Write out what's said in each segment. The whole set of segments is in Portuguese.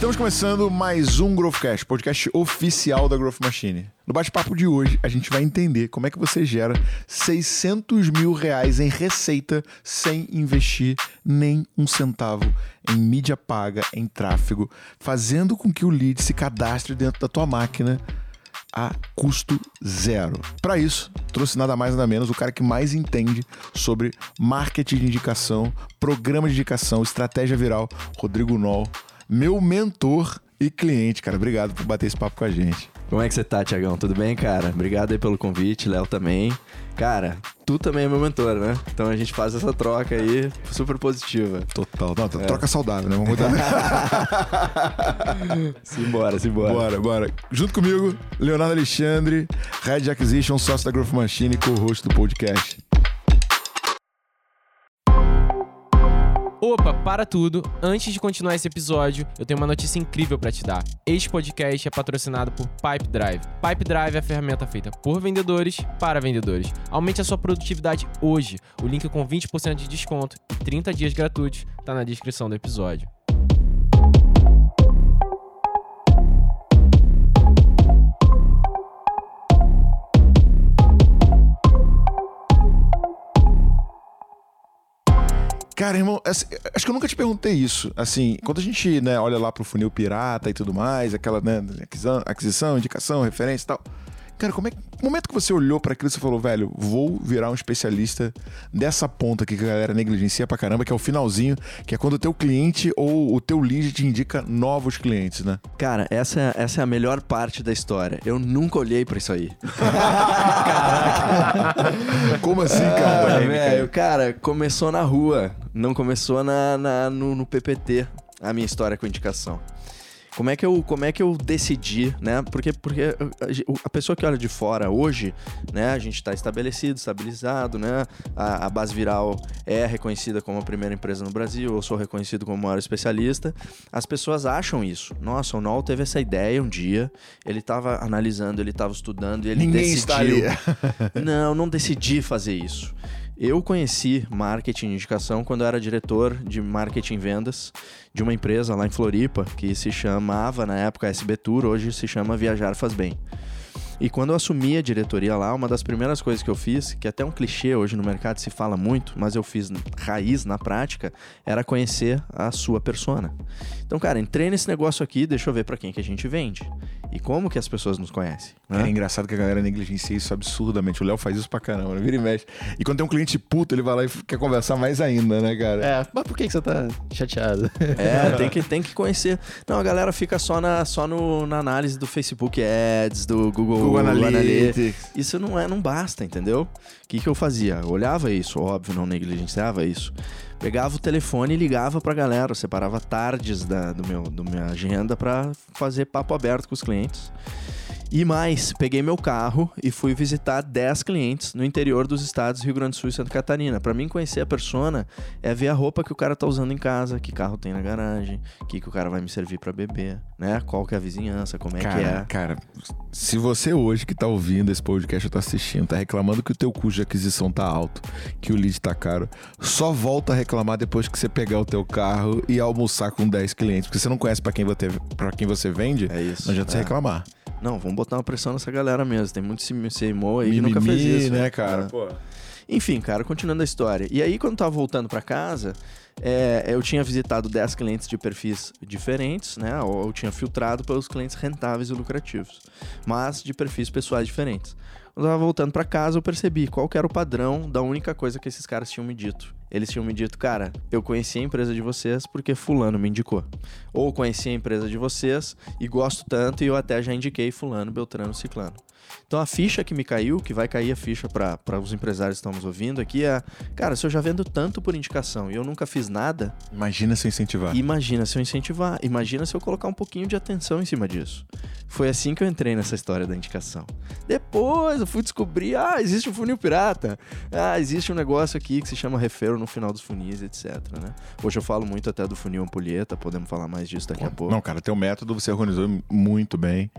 Estamos começando mais um Growthcast, podcast oficial da Growth Machine. No bate-papo de hoje, a gente vai entender como é que você gera 600 mil reais em receita sem investir nem um centavo em mídia paga, em tráfego, fazendo com que o lead se cadastre dentro da tua máquina a custo zero. Para isso, trouxe nada mais nada menos o cara que mais entende sobre marketing de indicação, programa de indicação, estratégia viral, Rodrigo Noll meu mentor e cliente, cara. Obrigado por bater esse papo com a gente. Como é que você tá, Tiagão? Tudo bem, cara? Obrigado aí pelo convite, Léo também. Cara, tu também é meu mentor, né? Então a gente faz essa troca aí super positiva. Total. Não, é. troca saudável, né? Vamos mudar. simbora, simbora. Bora, bora. Junto comigo, Leonardo Alexandre, Red Acquisition, sócio da Growth Machine e co-host do podcast. Opa, para tudo. Antes de continuar esse episódio, eu tenho uma notícia incrível para te dar. Este podcast é patrocinado por Pipe Drive. Pipe Drive é a ferramenta feita por vendedores para vendedores. Aumente a sua produtividade hoje. O link com 20% de desconto e 30 dias gratuitos está na descrição do episódio. Cara, irmão, assim, acho que eu nunca te perguntei isso. Assim, quando a gente né, olha lá pro funil pirata e tudo mais, aquela né, aquisição, aquisição, indicação, referência e tal. Cara, como é o momento que você olhou para aquilo e falou, velho, vou virar um especialista dessa ponta aqui que a galera negligencia pra caramba, que é o finalzinho, que é quando o teu cliente ou o teu lead te indica novos clientes, né? Cara, essa, é, essa é a melhor parte da história. Eu nunca olhei para isso aí. Caraca. Como assim, cara? Ah, velho, cara, começou na rua, não começou na, na no, no PPT a minha história com indicação. Como é que eu, como é que eu decidi, né? Porque, porque a pessoa que olha de fora hoje, né? A gente está estabelecido, estabilizado, né? A, a, base viral é reconhecida como a primeira empresa no Brasil, eu sou reconhecido como o maior especialista. As pessoas acham isso. Nossa, o Noel teve essa ideia um dia, ele estava analisando, ele estava estudando e ele Ninguém decidiu. não, não decidi fazer isso. Eu conheci marketing e indicação quando eu era diretor de marketing e vendas de uma empresa lá em Floripa que se chamava na época SB Tour, hoje se chama Viajar Faz Bem. E quando eu assumi a diretoria lá, uma das primeiras coisas que eu fiz, que é até um clichê hoje no mercado se fala muito, mas eu fiz raiz na prática, era conhecer a sua persona. Então, cara, entrei nesse negócio aqui, deixa eu ver para quem que a gente vende. E como que as pessoas nos conhecem. Né? É engraçado que a galera negligencia isso absurdamente. O Léo faz isso pra caramba, né? vira e mexe. E quando tem um cliente puto, ele vai lá e quer conversar mais ainda, né, cara? É, mas por que, que você tá chateado? É, tem que, tem que conhecer. Não, a galera fica só na, só no, na análise do Facebook Ads, do Google, Google Analytics. Isso não, é, não basta, entendeu? O que, que eu fazia? Eu olhava isso, óbvio, não negligenciava isso. Pegava o telefone e ligava pra galera, separava tardes da do meu, do minha agenda para fazer papo aberto com os clientes. E mais, peguei meu carro e fui visitar 10 clientes no interior dos estados Rio Grande do Sul e Santa Catarina. Para mim conhecer a persona é ver a roupa que o cara tá usando em casa, que carro tem na garagem, que que o cara vai me servir para beber, né? Qual que é a vizinhança, como é cara, que é. Cara, se você hoje que tá ouvindo esse podcast ou tá assistindo, tá reclamando que o teu custo de aquisição tá alto, que o lead tá caro, só volta a reclamar depois que você pegar o teu carro e almoçar com 10 clientes, porque você não conhece para quem, para quem você vende, é isso, não adianta é. você reclamar. Não, vamos botar uma pressão nessa galera mesmo. Tem muito CMO aí que nunca fez isso. né, cara? Pô. Enfim, cara, continuando a história. E aí, quando tava voltando para casa, é, eu tinha visitado 10 clientes de perfis diferentes, né? Ou eu tinha filtrado pelos clientes rentáveis e lucrativos, mas de perfis pessoais diferentes. Quando eu tava voltando para casa, eu percebi qual era o padrão da única coisa que esses caras tinham me dito. Eles tinham me dito, cara, eu conheci a empresa de vocês porque fulano me indicou. Ou conheci a empresa de vocês e gosto tanto e eu até já indiquei fulano, beltrano, ciclano. Então a ficha que me caiu, que vai cair a ficha para os empresários que estamos ouvindo aqui é, cara, se eu já vendo tanto por indicação e eu nunca fiz nada, imagina se eu incentivar. Imagina se eu incentivar, imagina se eu colocar um pouquinho de atenção em cima disso. Foi assim que eu entrei nessa história da indicação. Depois eu fui descobrir, ah, existe um funil pirata. Ah, existe um negócio aqui que se chama Referral no final dos funis, etc, né? Hoje eu falo muito até do funil ampulheta, podemos falar mais disso daqui a pouco. Não, cara, teu método você organizou muito bem.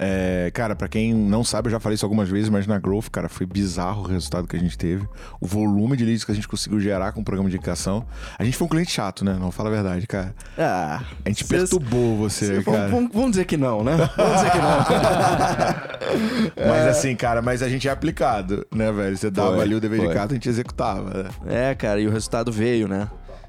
É, cara, para quem não sabe, eu já falei isso algumas vezes, mas na Growth, cara, foi bizarro o resultado que a gente teve. O volume de leads que a gente conseguiu gerar com o programa de indicação. A gente foi um cliente chato, né? Não fala a verdade, cara. Ah, a gente cês, perturbou você, cês, cara. Vamos, vamos, dizer que não, né? Vamos dizer que não. mas assim, cara, mas a gente é aplicado, né, velho? Você dava foi, ali o dever foi. de casa, a gente executava. Né? É, cara, e o resultado veio, né?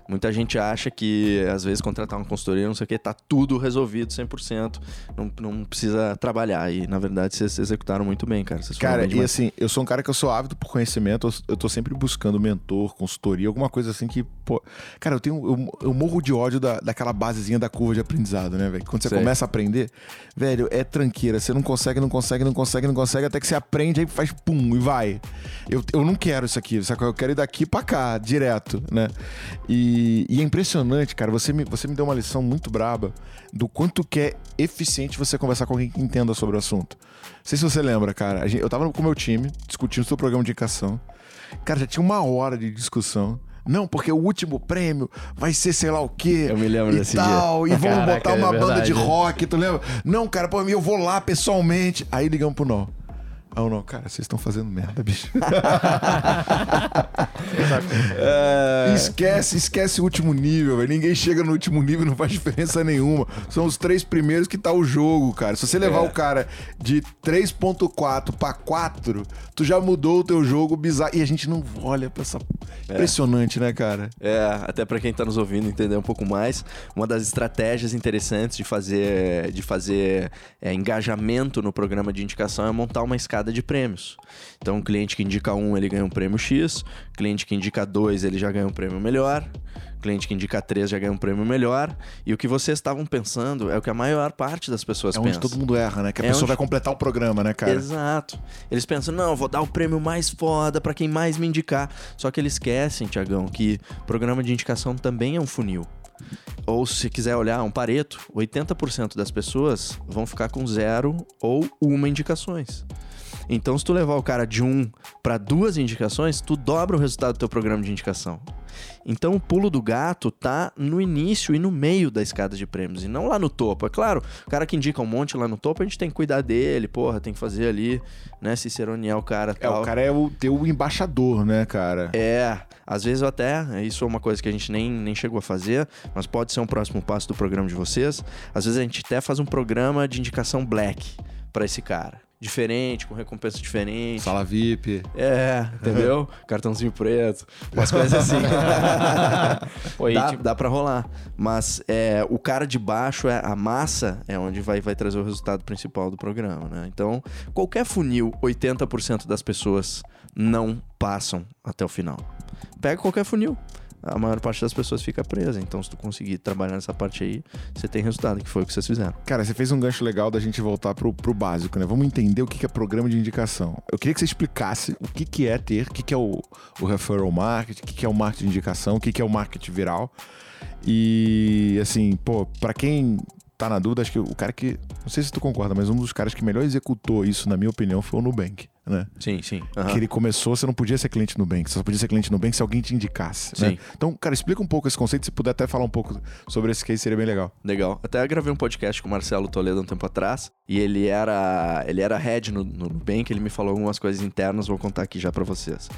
Muita gente acha que, às vezes, contratar uma consultoria, não sei o que, tá tudo resolvido 100%, não, não precisa trabalhar. E, na verdade, vocês executaram muito bem, cara. Vocês cara, e assim, eu sou um cara que eu sou ávido por conhecimento, eu, tô sempre buscando mentor, consultoria, alguma coisa assim que, pô... Cara, eu tenho... Eu, eu morro de ódio da, daquela basezinha da curva de aprendizado, né, velho? Quando você Sei. começa a aprender, velho, é tranqueira. Você não consegue, não consegue, não consegue, não consegue, até que você aprende, aí faz pum, e vai. Eu, eu não quero isso aqui, sabe? Eu quero ir daqui pra cá, direto, né? E... E, é impressionante, cara. Você me, você me deu uma lição muito braba do quanto que é eficiente você conversar com alguém que entenda sobre o assunto. Não sei se você lembra, cara. Gente, eu tava com o meu time discutindo o seu programa de indicação. Cara, já tinha uma hora de discussão. Não, porque o último prêmio vai ser sei lá o quê. Eu me lembro e desse tal, dia. E vamos Caraca, botar uma é banda de rock, tu lembra? Não, cara, pô, eu vou lá pessoalmente. Aí ligamos pro Nó. Ah, não, cara, vocês estão fazendo merda, bicho. é... Esquece, esquece o último nível, velho. Ninguém chega no último nível, não faz diferença nenhuma. São os três primeiros que tá o jogo, cara. Se você levar é. o cara de 3.4 para 4, tu já mudou o teu jogo bizarro. E a gente não olha pra essa. É. Impressionante, né, cara? É, até para quem tá nos ouvindo entender um pouco mais, uma das estratégias interessantes de fazer, de fazer é, engajamento no programa de indicação é montar uma de prêmios. Então, o cliente que indica um, ele ganha um prêmio X, cliente que indica dois, ele já ganha um prêmio melhor, cliente que indica três já ganha um prêmio melhor. E o que vocês estavam pensando é o que a maior parte das pessoas é pensa. É onde todo mundo erra, né? Que a é pessoa onde... vai completar o programa, né, cara? Exato. Eles pensam, não, vou dar o prêmio mais foda para quem mais me indicar. Só que eles esquecem, Tiagão, que programa de indicação também é um funil. Ou se quiser olhar um pareto, 80% das pessoas vão ficar com zero ou uma indicações. Então, se tu levar o cara de um para duas indicações, tu dobra o resultado do teu programa de indicação. Então, o pulo do gato tá no início e no meio da escada de prêmios, e não lá no topo. É claro, o cara que indica um monte lá no topo, a gente tem que cuidar dele, porra, tem que fazer ali, né, ciceronear o cara É, o cara é o teu embaixador, né, cara? É, às vezes eu até, isso é uma coisa que a gente nem, nem chegou a fazer, mas pode ser um próximo passo do programa de vocês. Às vezes a gente até faz um programa de indicação black para esse cara diferente, com recompensa diferente. Sala VIP. É, entendeu? Cartãozinho preto, umas coisas assim. Oi, dá, tipo... dá pra rolar. Mas é, o cara de baixo, é, a massa, é onde vai, vai trazer o resultado principal do programa, né? Então, qualquer funil, 80% das pessoas não passam até o final. Pega qualquer funil a maior parte das pessoas fica presa. Então, se tu conseguir trabalhar nessa parte aí, você tem resultado, que foi o que vocês fizeram. Cara, você fez um gancho legal da gente voltar pro, pro básico, né? Vamos entender o que é programa de indicação. Eu queria que você explicasse o que, que é ter, o que, que é o, o referral marketing, o que, que é o marketing de indicação, o que, que é o marketing viral. E, assim, pô, pra quem tá na dúvida, acho que o cara que. Não sei se tu concorda, mas um dos caras que melhor executou isso, na minha opinião, foi o Nubank né? Sim, sim. Uhum. Que ele começou, você não podia ser cliente no Nubank, você só podia ser cliente no Nubank se alguém te indicasse, né? sim. né? Então, cara, explica um pouco esse conceito, se puder até falar um pouco sobre esse case, seria bem legal. Legal. Até gravei um podcast com o Marcelo Toledo um tempo atrás, e ele era ele era head no, no Nubank, ele me falou algumas coisas internas, vou contar aqui já para vocês.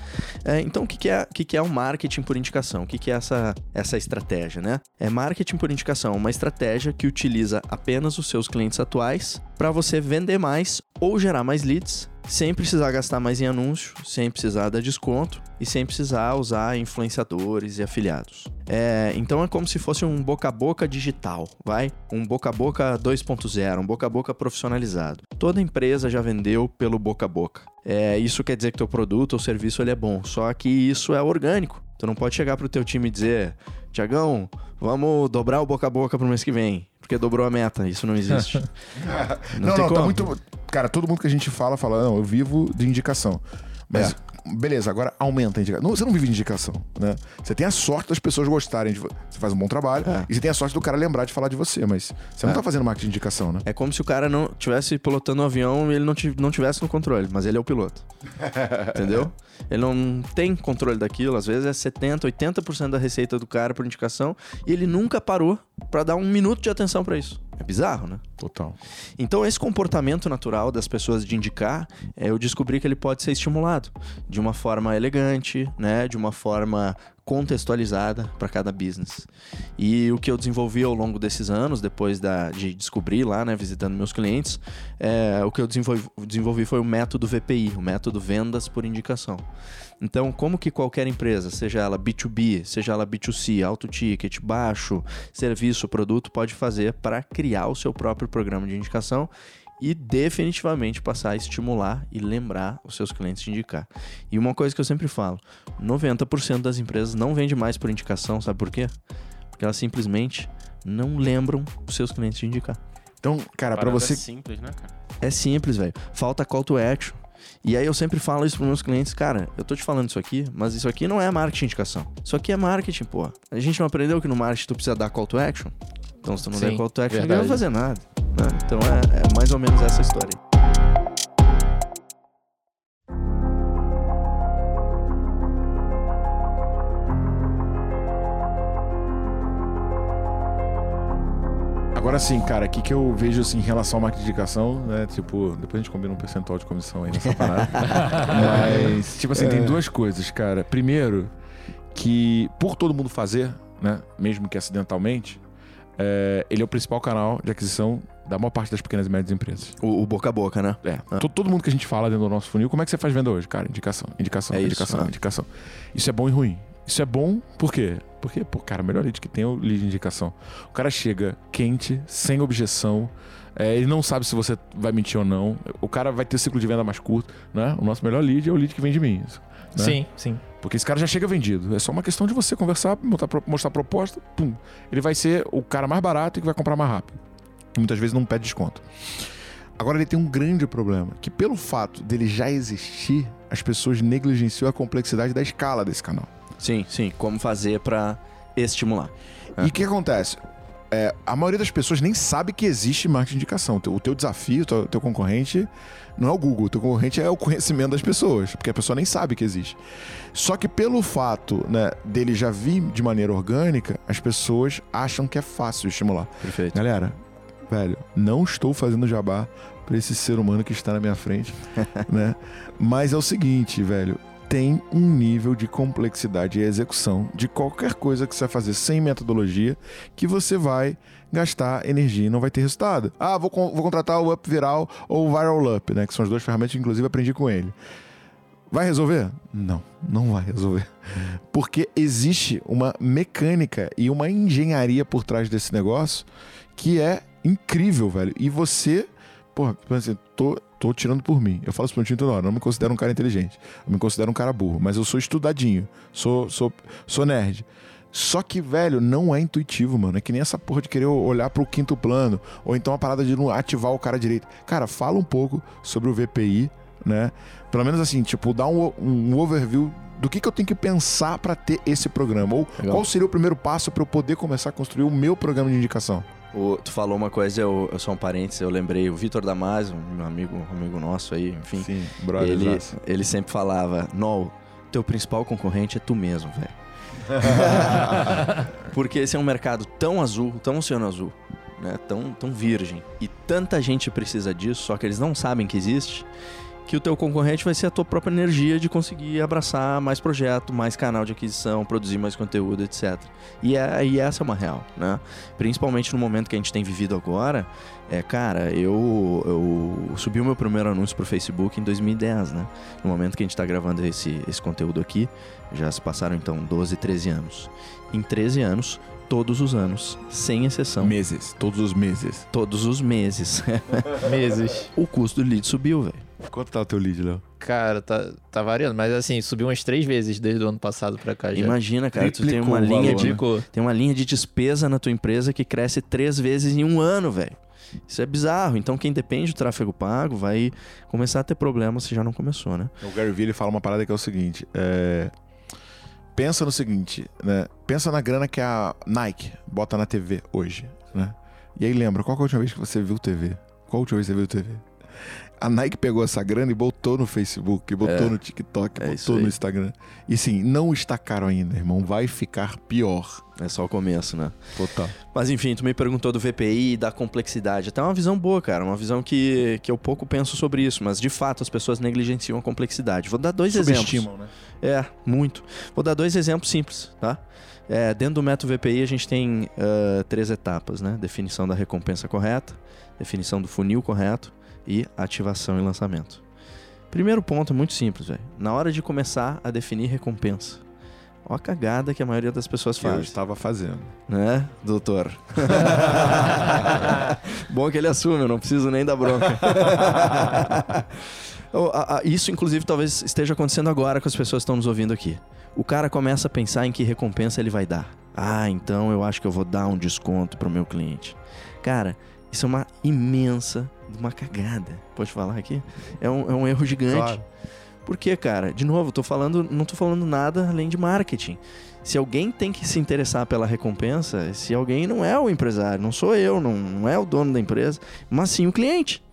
É, então, o que, que, é, o que, que é o marketing por indicação? O que, que é essa, essa estratégia, né? É marketing por indicação, uma estratégia que utiliza apenas os seus clientes atuais para você vender mais ou gerar mais leads sem precisar gastar mais em anúncio, sem precisar dar desconto e sem precisar usar influenciadores e afiliados. É, então é como se fosse um boca a boca digital, vai? Um boca a boca 2.0, um boca a boca profissionalizado. Toda empresa já vendeu pelo boca a boca. É, isso quer dizer que teu produto ou serviço ele é bom, só que isso é orgânico. Tu não pode chegar pro teu time e dizer, Tiagão, vamos dobrar o boca a boca pro mês que vem porque dobrou a meta. Isso não existe. não, não, não tá muito. Cara, todo mundo que a gente fala, fala, não, eu vivo de indicação. Mas é. Beleza, agora aumenta a indicação. Não, você não vive de indicação, né? Você tem a sorte das pessoas gostarem de você. Você faz um bom trabalho É. e você tem a sorte do cara lembrar de falar de você, mas você não É. tá fazendo marketing de indicação, né? É como se o cara não tivesse pilotando um avião e ele não, não tivesse no controle, mas ele é o piloto. Entendeu? Ele não tem controle daquilo, às vezes é 70, 80% da receita do cara por indicação e ele nunca parou pra dar um minuto de atenção pra isso. É bizarro, né? Total. Então, esse comportamento natural das pessoas de indicar, é, eu descobri que ele pode ser estimulado de uma forma elegante, né? De uma forma contextualizada para cada business. E o que eu desenvolvi ao longo desses anos, depois da, de descobrir lá, né, visitando meus clientes, é, o que eu desenvolvi, desenvolvi foi o método VPI, o método Vendas por Indicação. Então, como que qualquer empresa, seja ela B2B, seja ela B2C, alto ticket, baixo, serviço, produto, pode fazer para criar o seu próprio programa de indicação e definitivamente passar a estimular e lembrar os seus clientes de indicar. E uma coisa que eu sempre falo, 90% das empresas não vende mais por indicação, sabe por quê? Porque elas simplesmente não lembram os seus clientes de indicar. Então, cara, pra Parada você. simples, né, cara? É simples, velho. Falta call to action. E aí eu sempre falo isso pros meus clientes, cara, eu tô te falando isso aqui, mas isso aqui não é marketing de indicação. Isso aqui é marketing, pô. A gente não aprendeu que no marketing tu precisa dar call to action? Então se tu não der Sim, call to action, ninguém vai verdade. fazer nada. né? Então é, é mais ou menos essa história. Agora sim, cara, o que, que eu vejo assim, em relação ao marketing de indicação, né? Tipo, depois a gente combina um percentual de comissão aí nessa parada. Mas, tipo assim, tem duas coisas, cara. Primeiro, que por todo mundo fazer, né? Mesmo que acidentalmente, é, ele é o principal canal de aquisição da maior parte das pequenas e médias empresas. O, o boca a boca, né? É, to- todo mundo que a gente fala dentro do nosso funil, como é que você faz venda hoje? Cara, indicação, indicação, É isso, indicação, né? indicação. Isso é bom e ruim. Isso é bom por quê? Porque, pô, cara, o melhor lead que tem é o lead de indicação. O cara chega quente, sem objeção, é, ele não sabe se você vai mentir ou não. O cara vai ter ciclo de venda mais curto, né? O nosso melhor lead é o lead que vem de mim. né? Sim, sim. Porque esse cara já chega vendido. É só uma questão de você conversar, mostrar, pro- mostrar proposta, pum. Ele vai ser o cara mais barato e que vai comprar mais rápido. E muitas vezes não pede desconto. Agora ele tem um grande problema, que pelo fato dele já existir, as pessoas negligenciam a complexidade da escala desse canal. Sim, sim. Como fazer pra estimular. É. E o que acontece? É, a maioria das pessoas nem sabe que existe marketing de indicação. O teu, desafio, o teu, teu concorrente, não é o Google. O teu concorrente é o conhecimento das pessoas, porque a pessoa nem sabe que existe. Só que pelo fato né, dele já vir de maneira orgânica, as pessoas acham que é fácil estimular. Perfeito. Galera, velho, não estou fazendo jabá pra esse ser humano que está na minha frente, né? Mas é o seguinte, velho, tem um nível de complexidade e execução de qualquer coisa que você vai fazer sem metodologia que você vai gastar energia e não vai ter resultado. Ah, vou, vou contratar o Up Viral ou o Viral Up, né? Que são as duas ferramentas que inclusive aprendi com ele. Vai resolver? Não, não vai resolver. Porque existe uma mecânica e uma engenharia por trás desse negócio que é incrível, velho. E você, porra, assim, tô, tô tirando por mim. Eu falo isso pro meu time toda hora. Não me considero um cara inteligente. Eu me considero um cara burro. Mas eu sou estudadinho. Sou, sou, sou nerd. Só que, velho, não é intuitivo, mano. É que nem essa porra de querer olhar pro quinto plano. Ou então a parada de não ativar o cara direito. Cara, fala um pouco sobre o VPI, né? Pelo menos assim, tipo, dá um, um overview do que, que eu tenho que pensar pra ter esse programa. Ou Legal. qual seria o primeiro passo pra eu poder começar a construir o meu programa de indicação. O- tu falou uma coisa, eu, eu só um parênteses, eu lembrei, o Vitor Damasio, um amigo, um amigo nosso aí, enfim. Sim, brother. ele, ele sempre falava, Nol, teu principal concorrente é tu mesmo, velho. Porque esse é um mercado tão azul, tão oceano azul, né? Tão, tão virgem. E tanta gente precisa disso, só que eles não sabem que existe, que o teu concorrente vai ser a tua própria energia de conseguir abraçar mais projeto, mais canal de aquisição, produzir mais conteúdo, etc. E, é, e essa é uma real, né? Principalmente no momento que a gente tem vivido agora, é, cara, eu, eu subi o meu primeiro anúncio pro Facebook em 2010, né? No momento que a gente tá gravando esse, esse conteúdo aqui, já se passaram então 12, 13 anos. Em 13 anos, todos os anos, sem exceção, Meses, todos os meses. todos os meses, Meses. o custo do lead subiu, velho. Quanto tá o teu lead, Léo? Cara, tá, tá variando, mas assim, subiu umas três vezes desde o ano passado pra cá já. Imagina, cara, tu tem Triplicou uma linha valor, de né? Tem uma linha de despesa na tua empresa que cresce três vezes em um ano, velho. Isso é bizarro. Então, quem depende do tráfego pago vai começar a ter problemas se já não começou, né? O Gary Vee ele fala uma parada que é o seguinte: é... pensa no seguinte, né? Pensa na grana que a Nike bota na TV hoje, né? E aí lembra, qual é a última vez que você viu TV? Qual a última vez que você viu TV? A Nike pegou essa grana e botou no Facebook, botou É. no TikTok, É botou no. Instagram. E sim, não está caro ainda, irmão. Vai ficar pior. É só o começo, né? Total. Mas enfim, tu me perguntou do VPI e da complexidade. Até uma visão boa, cara. Uma visão que, que eu pouco penso sobre isso. Mas de fato as pessoas negligenciam a complexidade. Vou dar dois exemplos. Subestimam, né? É, muito. Vou dar dois exemplos simples, tá? É, dentro do método VPI a gente tem ah, três etapas, né? Definição da recompensa correta, definição do funil correto e ativação e lançamento. Primeiro ponto é muito simples, velho. Na hora de começar a definir recompensa. Ó a cagada que a maioria das pessoas Que eu faz, estava fazendo. né, doutor? Bom que ele assume, eu não preciso nem dar bronca. Isso, inclusive, talvez esteja acontecendo agora com as pessoas que estão nos ouvindo aqui. O cara começa a pensar em que recompensa ele vai dar. Ah, então eu acho que eu vou dar um desconto pro meu cliente. Cara, isso é uma imensa, uma cagada. Pode falar aqui? É um, é um erro gigante. Claro. Por quê, cara? De novo, tô falando, não tô falando nada além de marketing. Se alguém tem que se interessar pela recompensa, esse alguém não é o empresário, não sou eu, não, não é o dono da empresa, mas sim o cliente.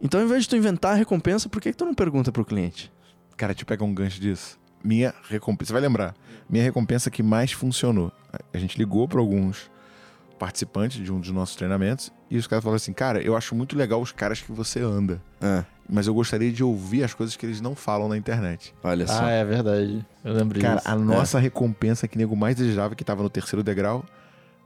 Então, ao invés de tu inventar a recompensa, por que, que tu não pergunta pro cliente? Cara, te pega um gancho disso. Minha recompensa, você vai lembrar, minha recompensa que mais funcionou. A gente ligou para alguns participantes de um dos nossos treinamentos e os caras falaram assim: Cara, eu acho muito legal os caras que você anda, Ah, mas eu gostaria de ouvir as coisas que eles não falam na internet. olha só. Ah, é verdade. Eu lembro Cara, disso. a nossa recompensa que o nego mais desejava, que tava no terceiro degrau,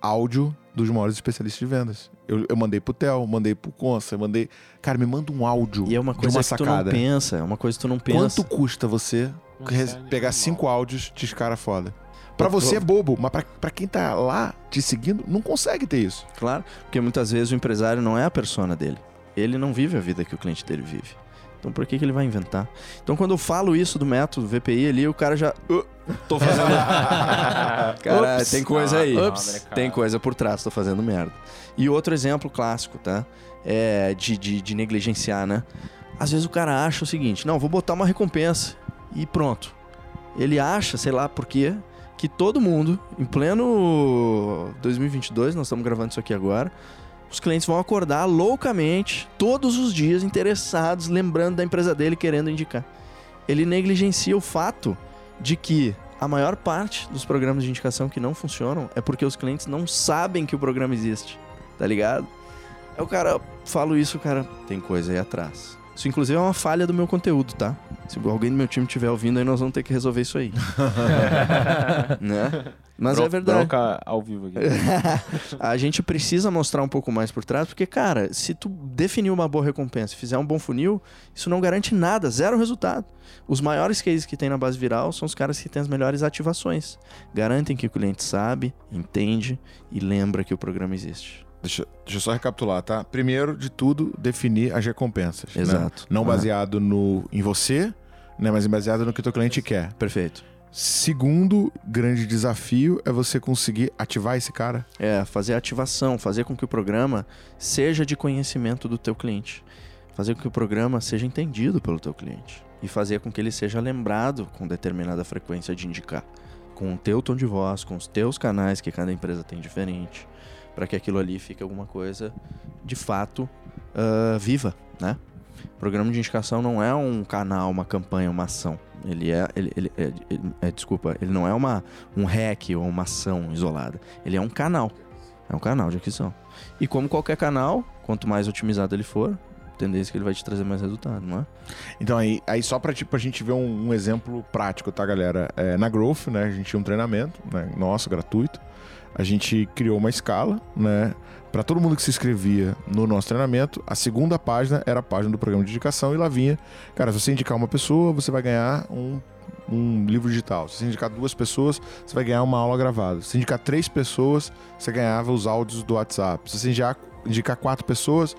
áudio dos maiores especialistas de vendas. Eu, eu mandei pro Theo, mandei pro Consa, mandei. Cara, me manda um áudio E é uma de coisa uma que tu sacada. não pensa, é uma coisa que tu não pensa. Quanto custa você pegar cinco áudios de cara foda? Pra Pro- você é bobo, mas pra, pra quem tá lá te seguindo, não consegue ter isso. Claro, porque muitas vezes o empresário não é a persona dele. Ele não vive a vida que o cliente dele vive. Então por que, que ele vai inventar? Então quando eu falo isso do método VPI ali, o cara já. "Uh, tô fazendo. cara, Ups. tem coisa aí. Ah, Ups. Tem coisa por trás, tô fazendo merda. E outro exemplo clássico, tá? É de, de, de negligenciar, né? Às vezes o cara acha o seguinte: não, vou botar uma recompensa e pronto. Ele acha, sei lá por quê, que todo mundo, em pleno 2022, nós estamos gravando isso aqui agora, os clientes vão acordar loucamente, todos os dias, interessados, lembrando da empresa dele, querendo indicar. Ele negligencia o fato de que a maior parte dos programas de indicação que não funcionam é porque os clientes não sabem que o programa existe, tá ligado? Aí o cara, falo isso, cara, tem coisa aí atrás. Isso, inclusive, é uma falha do meu conteúdo, tá? Se alguém do meu time estiver ouvindo, aí nós vamos ter que resolver isso aí. né? Mas é Bron- verdade. Bronca ao vivo aqui. a gente precisa mostrar um pouco mais por trás, porque, cara, se tu definir uma boa recompensa e fizer um bom funil, isso não garante nada, zero resultado. Os maiores cases que tem na base viral são os caras que têm as melhores ativações. Garantem que o cliente sabe, entende e lembra que o programa existe. Deixa, deixa eu só recapitular, tá? Primeiro de tudo, definir as recompensas. né? Exato. Não Ah. baseado no, em você, né? mas baseado no que o teu cliente quer. Perfeito. Segundo grande desafio é você conseguir ativar esse cara. É, fazer a ativação, fazer com que o programa seja de conhecimento do teu cliente. Fazer com que o programa seja entendido pelo teu cliente. E fazer com que ele seja lembrado com determinada frequência de indicar. Com o teu tom de voz, com os teus canais que cada empresa tem diferente. Para que aquilo ali fique alguma coisa de fato ah, viva, né? Programa de indicação não é um canal, uma campanha, uma ação. Ele é, ele, ele- é- ele- é, desculpa, ele não é uma, um hack ou uma ação isolada. Ele é um canal. É um canal de aquisição. E como qualquer canal, quanto mais otimizado ele for, tendência é que ele vai te trazer mais resultado, não é? Então aí, aí só pra tipo, a gente ver um, um exemplo prático, tá, galera? É, na Growth, né, a gente tinha um treinamento, né, nosso, gratuito. A gente criou uma escala, né? Pra todo mundo que se inscrevia no nosso treinamento, a segunda página era a página do programa de indicação e lá vinha, cara, se você indicar uma pessoa, você vai ganhar um, um livro digital. Se você indicar duas pessoas, você vai ganhar uma aula gravada. Se você indicar três pessoas, você ganhava os áudios do WhatsApp. Se você indicar, indicar quatro pessoas,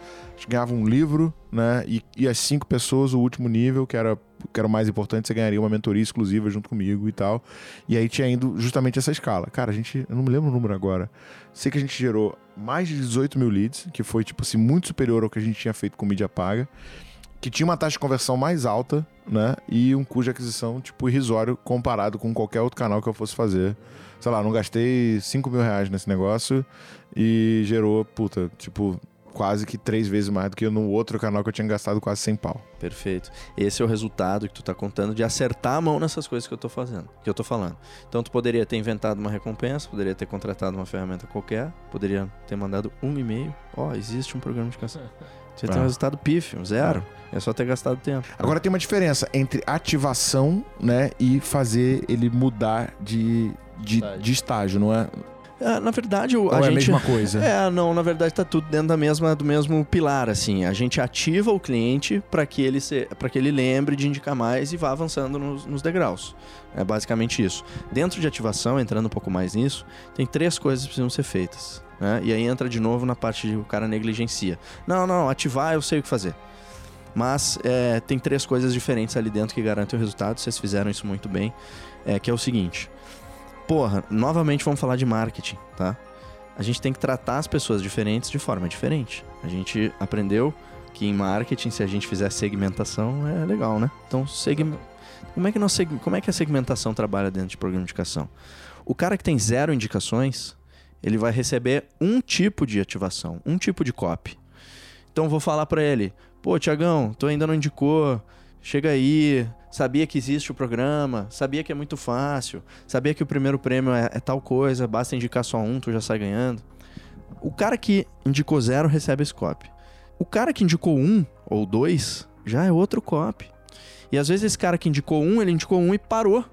ganhava um livro, né? E, e as cinco pessoas, o último nível, que era que era o mais importante, você ganharia uma mentoria exclusiva junto comigo e tal. E aí tinha indo justamente essa escala. Cara, a gente, eu não me lembro o número agora. Sei que a gente gerou mais de 18 mil leads, que foi, tipo assim, muito superior ao que a gente tinha feito com mídia paga que tinha uma taxa de conversão mais alta, né? E um custo de aquisição, tipo, irrisório comparado com qualquer outro canal que eu fosse fazer. Sei lá, não gastei 5 mil reais nesse negócio e gerou, puta, tipo, quase que três vezes mais do que no outro canal que eu tinha gastado quase 100 pau. Perfeito. Esse é o resultado que tu tá contando de acertar a mão nessas coisas que eu tô fazendo, que eu tô falando. Então tu poderia ter inventado uma recompensa, poderia ter contratado uma ferramenta qualquer, poderia ter mandado um e-mail. Ó, oh, existe um programa de canção. Você ah. tem um resultado pífio, zero. É só ter gastado tempo. Agora tem uma diferença entre ativação, né, e fazer ele mudar de, de, estágio. de estágio, não é? É, na verdade, Ou a é gente. a mesma coisa? É, não, na verdade tá tudo dentro da mesma, do mesmo pilar, assim. A gente ativa o cliente para que ele para que ele lembre de indicar mais e vá avançando nos, nos, degraus. É basicamente isso. Dentro de ativação, entrando um pouco mais nisso, tem três coisas que precisam ser feitas. Né? E aí entra de novo na parte de o cara negligencia. Não, não, ativar eu sei o que fazer. Mas é, tem três coisas diferentes ali dentro que garantem o resultado. Vocês fizeram isso muito bem. É, que é o seguinte: porra, novamente vamos falar de marketing, tá? A gente tem que tratar as pessoas diferentes de forma diferente. A gente aprendeu que em marketing, se a gente fizer segmentação, é legal, né? Então, como, é que nós seg... como é que a segmentação trabalha dentro de programa de indicação? O cara que tem zero indicações, ele vai receber um tipo de ativação, um tipo de copy. Então, vou falar para ele, pô, Tiagão, tu ainda não indicou, chega aí, sabia que existe o programa, sabia que é muito fácil, sabia que o primeiro prêmio é, é, tal coisa, basta indicar só um, tu já sai ganhando. O cara que indicou zero recebe esse copy. O cara que indicou um ou dois já é outro copy. E às vezes esse cara que indicou um, ele indicou um e parou.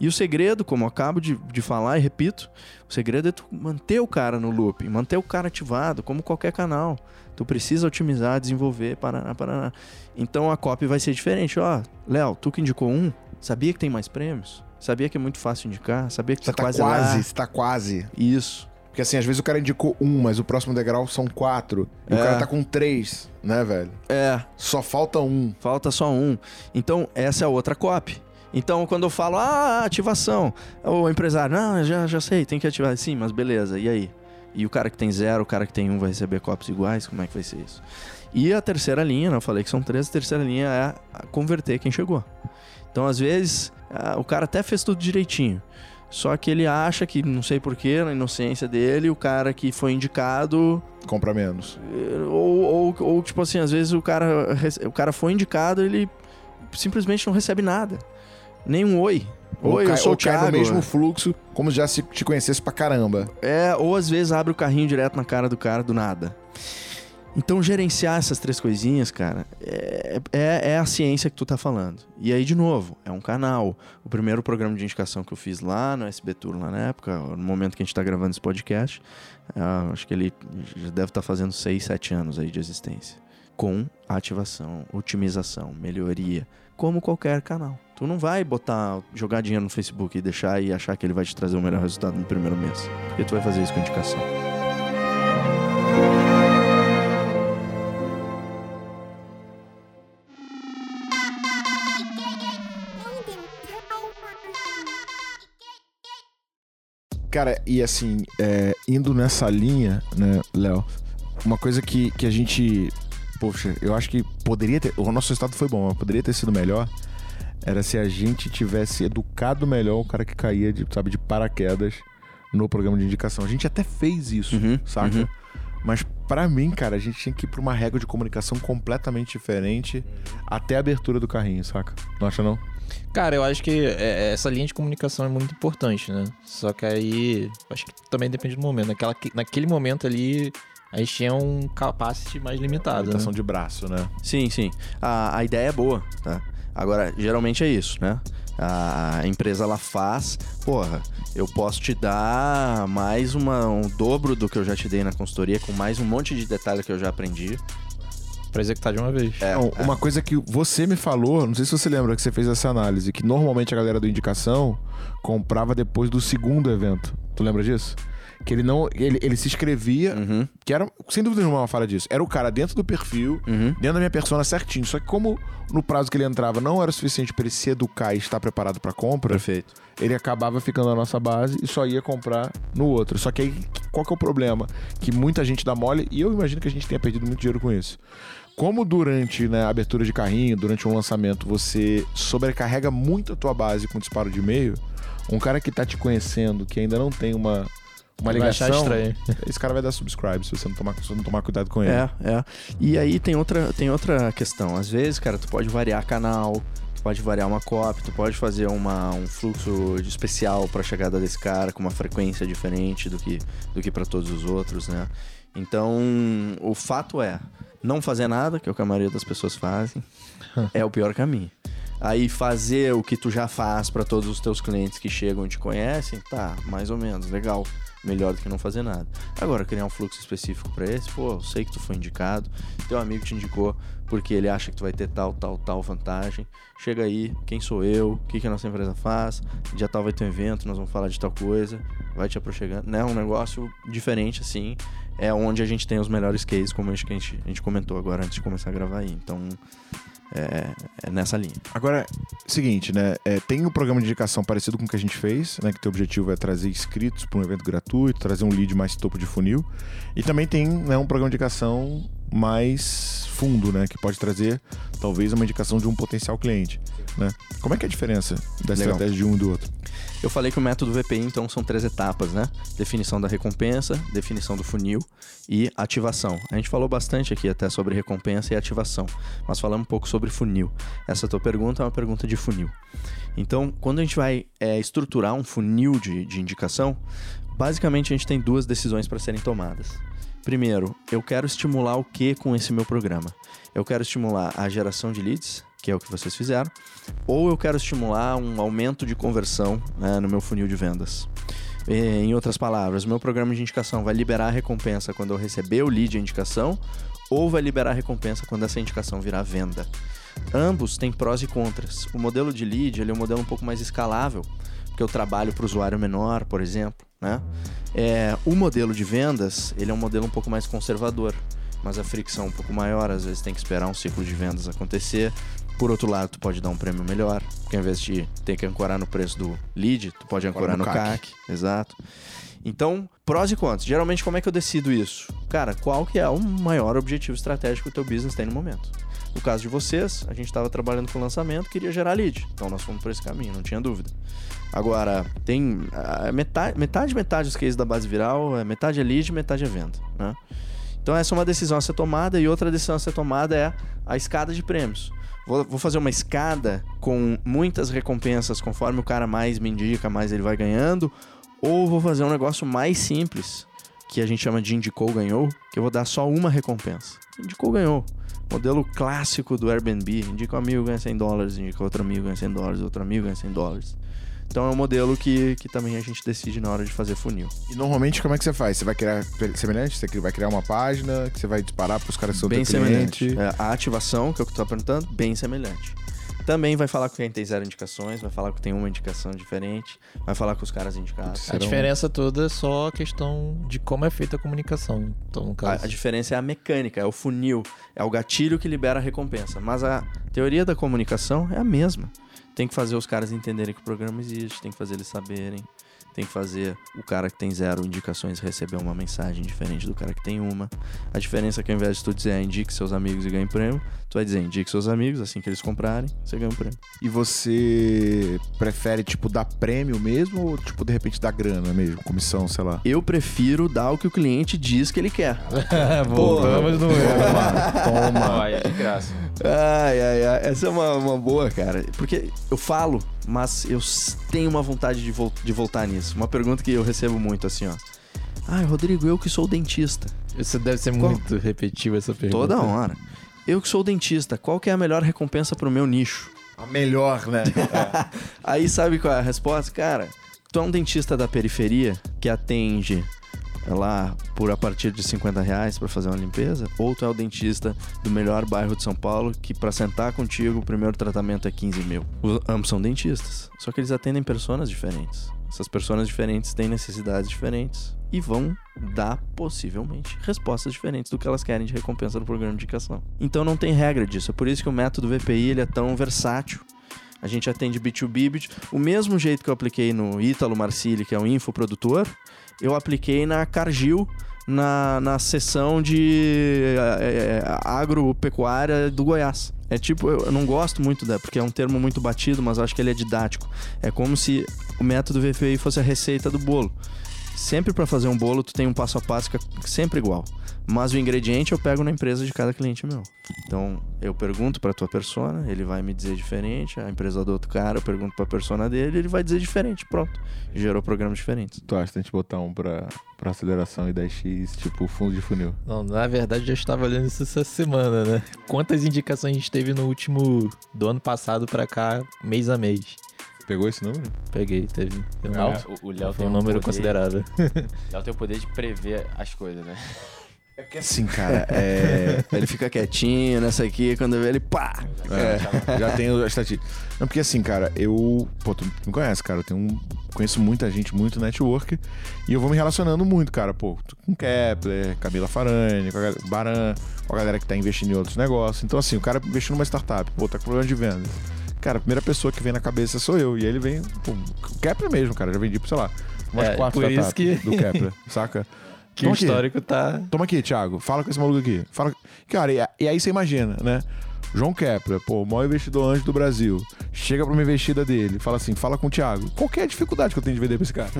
E o segredo, como eu acabo de, de falar e repito, o segredo é tu manter o cara no loop, manter o cara ativado, como qualquer canal. Tu precisa otimizar, desenvolver, paraná, paraná. Então a copy vai ser diferente. Ó, Léo, tu que indicou um, sabia que tem mais prêmios? Sabia que é muito fácil indicar? Sabia que você tá, tá quase quase lá? Você tá quase. Isso. Porque assim, às vezes o cara indicou um, mas o próximo degrau são quatro. E é. o cara tá com três, né, velho? É. Só falta um. Falta só um. Então, essa é a outra copy. Então, quando eu falo, ah, ativação, o empresário, não, já, já sei, tem que ativar. Sim, mas beleza, e aí? E o cara que tem zero, o cara que tem um vai receber copos iguais? Como é que vai ser isso? E a terceira linha, né, eu falei que são três, a terceira linha é converter quem chegou. Então, às vezes, o cara até fez tudo direitinho. Só que ele acha que, não sei porquê, na inocência dele, o cara que foi indicado. Compra menos. Ou, ou, ou tipo assim, às vezes o cara, o cara foi indicado ele simplesmente não recebe nada. Nem um oi. Oi, cai, eu sou ou o Thiago. cai no mesmo fluxo, como já se te conhecesse pra caramba. É, ou às vezes abre o carrinho direto na cara do cara do nada. Então, gerenciar essas três coisinhas, cara, é, é, é, a ciência que tu tá falando. E aí, de novo, é um canal. O primeiro programa de indicação que eu fiz lá no SB Tour, lá na época, no momento que a gente tá gravando esse podcast, uh, acho que ele já deve estar tá fazendo seis, sete anos aí de existência. Com ativação, otimização, melhoria, como qualquer canal. Tu não vai botar, jogar dinheiro no Facebook e deixar e achar que ele vai te trazer o melhor resultado no primeiro mês. Porque tu vai fazer isso com indicação. Cara, e assim, é, indo nessa linha, né, Léo, uma coisa que, que a gente. Poxa, eu acho que poderia ter. O nosso resultado foi bom, mas poderia ter sido melhor. Era se a gente tivesse educado melhor o cara que caía, de, sabe, de paraquedas no programa de indicação. A gente até fez isso, uhum, saca? Uhum. Mas para mim, cara, a gente tinha que ir pra uma regra de comunicação completamente diferente até a abertura do carrinho, saca? Não acha não? Cara, eu acho que é, essa linha de comunicação é muito importante, né? Só que aí, acho que também depende do momento. Naquela, naquele momento ali, a gente tinha um capacity mais limitado. Limitação né? de braço, né? Sim, sim. A, a ideia é boa, tá? Agora, geralmente é isso, né? A empresa ela faz, porra, eu posso te dar mais uma, um dobro do que eu já te dei na consultoria, com mais um monte de detalhe que eu já aprendi. Pra executar de uma vez. É, não, é. Uma coisa que você me falou, não sei se você lembra que você fez essa análise, que normalmente a galera do Indicação comprava depois do segundo evento. Tu lembra disso? Que ele não. Ele, ele se inscrevia, uhum. que era, sem dúvida nenhuma, uma fala disso. Era o cara dentro do perfil, uhum. dentro da minha persona certinho. Só que, como no prazo que ele entrava não era suficiente para ele se educar e estar preparado para compra, Perfeito. ele acabava ficando na nossa base e só ia comprar no outro. Só que aí, qual que é o problema? Que muita gente dá mole, e eu imagino que a gente tenha perdido muito dinheiro com isso como durante né, a abertura de carrinho, durante um lançamento, você sobrecarrega muito a tua base com disparo de e-mail, um cara que está te conhecendo, que ainda não tem uma uma ligação. Vai estranho. Esse cara vai dar subscribe se você não tomar, se não tomar cuidado com ele. É, é. E aí tem outra, tem outra questão. Às vezes, cara, tu pode variar canal, tu pode variar uma copy, tu pode fazer uma, um fluxo de especial para a chegada desse cara com uma frequência diferente do que, do que para todos os outros, né? Então, o fato é, não fazer nada, que é o que a maioria das pessoas fazem, é o pior caminho. Aí fazer o que tu já faz para todos os teus clientes que chegam e te conhecem, tá, mais ou menos, legal melhor do que não fazer nada. Agora, criar um fluxo específico para esse, pô, eu sei que tu foi indicado, teu amigo te indicou porque ele acha que tu vai ter tal, tal, tal vantagem. Chega aí, quem sou eu, o que, que a nossa empresa faz, dia tal vai ter um evento, nós vamos falar de tal coisa, vai te aproximando, né? Um negócio diferente assim, é onde a gente tem os melhores cases, como a gente, a gente comentou agora antes de começar a gravar aí. Então, é, é, nessa linha. Agora, seguinte, né? É, tem um programa de indicação parecido com o que a gente fez, né? Que o objetivo é trazer inscritos para um evento gratuito, trazer um lead mais topo de funil. E também tem né, um programa de indicação mais fundo, né? Que pode trazer talvez uma indicação de um potencial cliente. Né? Como é que é a diferença da Legal. estratégia de um e do outro? Eu falei que o método VPI, então, são três etapas, né? Definição da recompensa, definição do funil e ativação. A gente falou bastante aqui até sobre recompensa e ativação, mas falamos um pouco sobre funil. Essa tua pergunta é uma pergunta de funil. Então, quando a gente vai é, estruturar um funil de, de indicação, basicamente a gente tem duas decisões para serem tomadas. Primeiro, eu quero estimular o que com esse meu programa? Eu quero estimular a geração de leads, que é o que vocês fizeram, ou eu quero estimular um aumento de conversão né, no meu funil de vendas. Em outras palavras, meu programa de indicação vai liberar a recompensa quando eu receber o lead de indicação, ou vai liberar a recompensa quando essa indicação virar venda. Ambos têm prós e contras. O modelo de lead ele é um modelo um pouco mais escalável, porque eu trabalho para o usuário menor, por exemplo. Né? É, o modelo de vendas ele é um modelo um pouco mais conservador mas a fricção é um pouco maior, às vezes tem que esperar um ciclo de vendas acontecer. Por outro lado, tu pode dar um prêmio melhor, porque ao invés de ter que ancorar no preço do lead, tu pode ancorar no, no CAC. CAC. Exato. Então, prós e contras. Geralmente, como é que eu decido isso? Cara, qual que é o maior objetivo estratégico que o teu business tem no momento? No caso de vocês, a gente estava trabalhando com lançamento, queria gerar lead. Então, nós fomos por esse caminho, não tinha dúvida. Agora, tem metade, metade, metade dos cases da base viral, é metade é lead, metade é venda, né? Então essa é uma decisão a ser tomada e outra decisão a ser tomada é a escada de prêmios. Vou, vou, fazer uma escada com muitas recompensas conforme o cara mais me indica, mais ele vai ganhando, ou vou fazer um negócio mais simples, que a gente chama de indicou ganhou, que eu vou dar só uma recompensa. Indicou ganhou. Modelo clássico do Airbnb, indica um amigo ganha 100 dólares, indica outro amigo ganha 100 dólares, outro amigo ganha 100 dólares. Então é um modelo que, que também a gente decide na hora de fazer funil. E normalmente como é que você faz? Você vai criar semelhante? Você vai criar uma página que você vai disparar para os caras que são Bem semelhante. É, a ativação, que é o que tu tá perguntando, bem semelhante. Também vai falar com quem tem zero indicações, vai falar que tem uma indicação diferente, vai falar com os caras indicados. A diferença toda é só a questão de como é feita a comunicação. Então, no caso... a, a diferença é a mecânica, é o funil, é o gatilho que libera a recompensa. Mas a teoria da comunicação é a mesma. Tem que fazer os caras entenderem que o programa existe, tem que fazer eles saberem, tem que fazer o cara que tem zero indicações receber uma mensagem diferente do cara que tem uma. A diferença é que ao invés de tu dizer ah, indique seus amigos e ganhe prêmio, tu vai dizer indique seus amigos, assim que eles comprarem, você ganha um prêmio. E você prefere, tipo, dar prêmio mesmo ou, tipo, de repente dar grana mesmo, comissão, sei lá? Eu prefiro dar o que o cliente diz que ele quer. Voltamos no Toma, toma. Ai, de graça. Ai, ai, ai. Essa é uma, uma boa, cara. Porque eu falo, mas eu tenho uma vontade de, vo de voltar nisso. Uma pergunta que eu recebo muito, assim, ó. Ai, Rodrigo, eu que sou dentista. Isso deve ser Qual? muito repetitivo essa pergunta. Toda hora. Eu que sou dentista, qual que é a melhor recompensa pro meu nicho? A melhor, né? Aí sabe qual é a resposta? Cara, tu é um dentista da periferia que atende lá por a partir de 50 reais para fazer uma limpeza, ou tu é o dentista do melhor bairro de São Paulo que para sentar contigo o primeiro tratamento é 15 mil. Os, ambos são dentistas, só que eles atendem pessoas diferentes. Essas pessoas diferentes têm necessidades diferentes e vão dar, possivelmente, respostas diferentes do que elas querem de recompensa no programa de indicação. Então não tem regra disso. É por isso que o método VPI ele é tão versátil. A gente atende B2B, o mesmo jeito que eu apliquei no Ítalo Marcili, que é um infoprodutor, eu apliquei na Cargill, na, na seção de é, agropecuária do Goiás. É tipo, eu não gosto muito da, porque é um termo muito batido, mas acho que ele é didático. É como se o método VPI fosse a receita do bolo. Sempre para fazer um bolo, tu tem um passo a passo que é sempre igual. Mas o ingrediente eu pego na empresa de cada cliente meu. Então, eu pergunto para tua persona, ele vai me dizer diferente. A empresa do outro cara, eu pergunto para a persona dele, ele vai dizer diferente. Pronto. Gerou programas diferentes. Tu acha que a gente botar um para para aceleração e 10x, tipo fundo de funil? Não, na verdade, já estava olhando isso essa semana, né? Quantas indicações a gente teve no último do ano passado para cá, mês a mês? Pegou esse número? Peguei, teve. É, o Léo tem um número poder, considerável. Léo tem o poder de prever as coisas, né? É que assim, cara, é... ele fica quietinho nessa aqui, quando vê ele, pá! É, já tenho a estatística. Não, porque assim, cara, eu. Pô, tu me conhece, cara. Eu tenho um... conheço muita gente, muito network. E eu vou me relacionando muito, cara. Pô, com Kepler, Camila Farani, com a Baran, com a galera que tá investindo em outros negócios. Então, assim, o cara investiu numa startup, pô, tá com problema de vendas. Cara, a primeira pessoa que vem na cabeça sou eu. E ele vem, pô, o Kepler mesmo, cara. Já vendi por, sei lá, umas é, quatro por isso que... do Kepler, saca? Que Toma o histórico aqui. tá. Toma aqui, Thiago. Fala com esse maluco aqui. Fala... Cara, e, e aí você imagina, né? João Kepler, pô, o maior investidor anjo do Brasil, chega pra uma investida dele, fala assim, fala com o Thiago. Qual é a dificuldade que eu tenho de vender pra esse cara?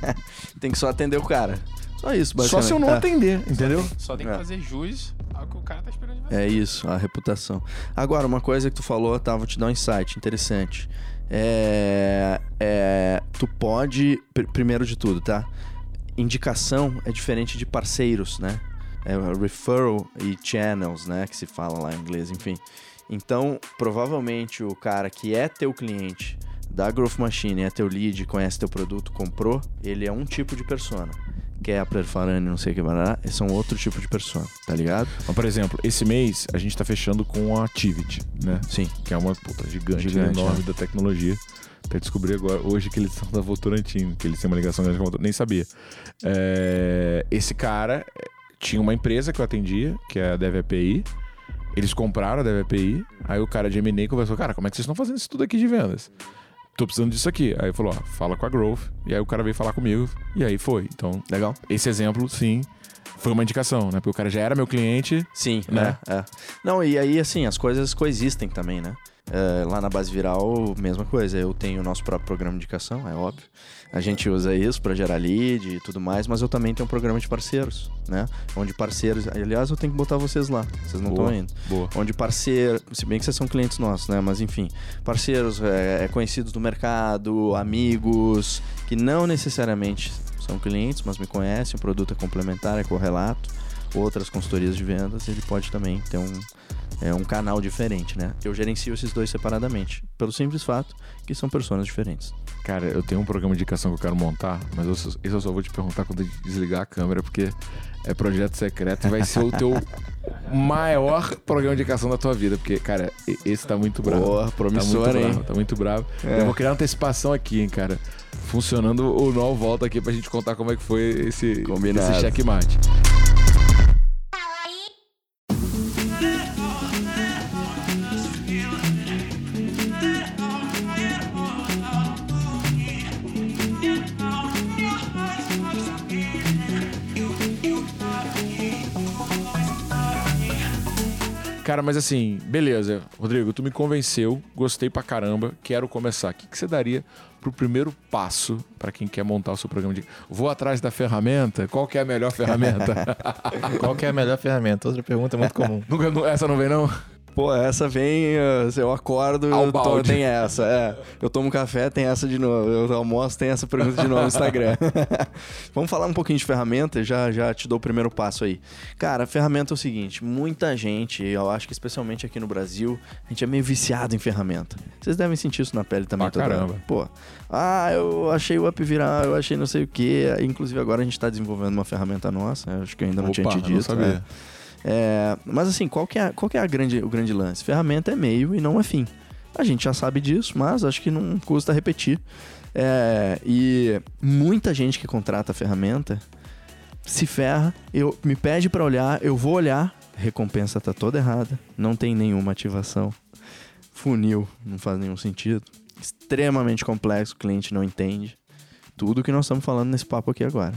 tem que só atender o cara. Só isso, basicamente. Só se eu não é. atender, entendeu? Só tem, só tem que é. fazer jus ao que o cara tá esperando. É isso, a reputação. Agora, uma coisa que tu falou, tá, vou te dar um insight interessante. É, é, tu pode, pr primeiro de tudo, tá? Indicação é diferente de parceiros, né? É referral e channels, né? Que se fala lá em inglês, enfim. Então, provavelmente o cara que é teu cliente da Growth Machine, é teu lead, conhece teu produto, comprou, ele é um tipo de persona. Kepler, Farani, não sei o que, barará, são outro tipo de persona, tá ligado? Mas, por exemplo, esse mês a gente tá fechando com a Activity, né? Sim. Que é uma puta gigante, gigante enorme é. da tecnologia. Até descobri agora, hoje, que eles são da Votorantim, que eles têm uma ligação grande com a Votorantim, nem sabia. É, esse cara é, tinha uma empresa que eu atendia, que é a DevAPI. Eles compraram a DevAPI. Aí o cara de M&A conversou, cara, como é que vocês estão fazendo isso tudo aqui de vendas? Tô precisando disso aqui. Aí falou, ó, fala com a Growth. E aí o cara veio falar comigo. E aí foi. Então, legal. Esse exemplo, sim, foi uma indicação, né? Porque o cara já era meu cliente. Sim, né? É, é. Não, e aí, assim, as coisas coexistem também, né? É, lá na base viral, mesma coisa. Eu tenho o nosso próprio programa de indicação, é óbvio. A gente usa isso para gerar lead e tudo mais, mas eu também tenho um programa de parceiros, né? Onde parceiros. Aliás, eu tenho que botar vocês lá, vocês não estão indo. Boa. Onde parceiro. Se bem que vocês são clientes nossos, né? Mas enfim, parceiros é, é conhecidos do mercado, amigos, que não necessariamente são clientes, mas me conhecem, o produto é complementar, é correlato, outras consultorias de vendas, ele pode também ter um, é, um canal diferente, né? Eu gerencio esses dois separadamente, pelo simples fato que são pessoas diferentes. Cara, eu tenho um programa de indicação que eu quero montar, mas eu, isso eu só vou te perguntar quando desligar a câmera, porque é projeto secreto e vai ser o teu maior programa de indicação da tua vida, porque, cara, esse tá muito bravo. Boa, promissor, tá muito hein? Bravo, tá muito bravo. É. Eu vou criar antecipação aqui, hein, cara funcionando o nó volta aqui pra gente contar como é que foi esse, Combinado. esse checkmate. Cara, mas assim, beleza. Rodrigo, tu me convenceu, gostei pra caramba, quero começar. O que, que você daria pro primeiro passo para quem quer montar o seu programa de. Vou atrás da ferramenta? Qual que é a melhor ferramenta? Qual que é a melhor ferramenta? Outra pergunta muito comum. Nunca, essa não vem, não? Pô, essa vem, eh, eu acordo, Ao eu to- balde. tem essa. É. Eu tomo café, tem essa de novo. Eu almoço, tem essa pergunta de novo no Instagram. Vamos falar um pouquinho de ferramenta, já, já te dou o primeiro passo aí. Cara, a ferramenta é o seguinte: muita gente, eu acho que especialmente aqui no Brasil, a gente é meio viciado em ferramenta. Vocês devem sentir isso na pele também, hora. caramba. Pô, ah, eu achei o up virar, eu achei não sei o quê. Inclusive agora a gente tá desenvolvendo uma ferramenta nossa, acho que eu ainda não tinha Opa, te não dito. sabia. é. É, mas assim, qual que é, qual que é a grande, o grande lance? Ferramenta é meio e não é fim. A gente já sabe disso, mas acho que não custa repetir. É, e muita gente que contrata a ferramenta se ferra, eu, me pede pra olhar, eu vou olhar, recompensa tá toda errada, não tem nenhuma ativação. Funil, não faz nenhum sentido. Extremamente complexo, o cliente não entende. Tudo que nós estamos falando nesse papo aqui agora.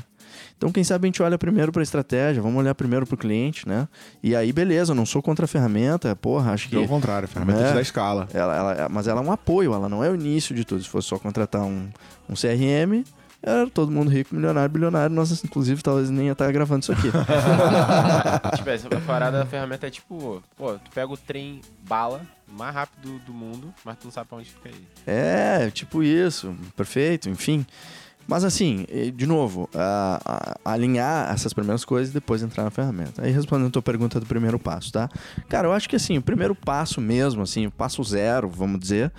Então, quem sabe a gente olha primeiro para a estratégia, vamos olhar primeiro para o cliente, né? E aí, beleza, eu não sou contra a ferramenta, porra, acho que. Pelo contrário, a ferramenta É. te dá escala. Ela, ela- mas ela é um apoio, ela não é o início de tudo. Se fosse só contratar um, um CRM, era todo mundo rico, milionário, bilionário. Nós, inclusive, talvez nem ia estar gravando isso aqui. tipo, essa parada da ferramenta é tipo, pô, tu pega o trem bala mais rápido do mundo, mas tu não sabe pra onde fica ele. É, tipo isso, perfeito, enfim. Mas assim, de novo, a- a- alinhar essas primeiras coisas e depois entrar na ferramenta. Aí respondendo a tua pergunta do primeiro passo, tá? Cara, eu acho que assim, o primeiro passo mesmo, assim, o passo zero, vamos dizer,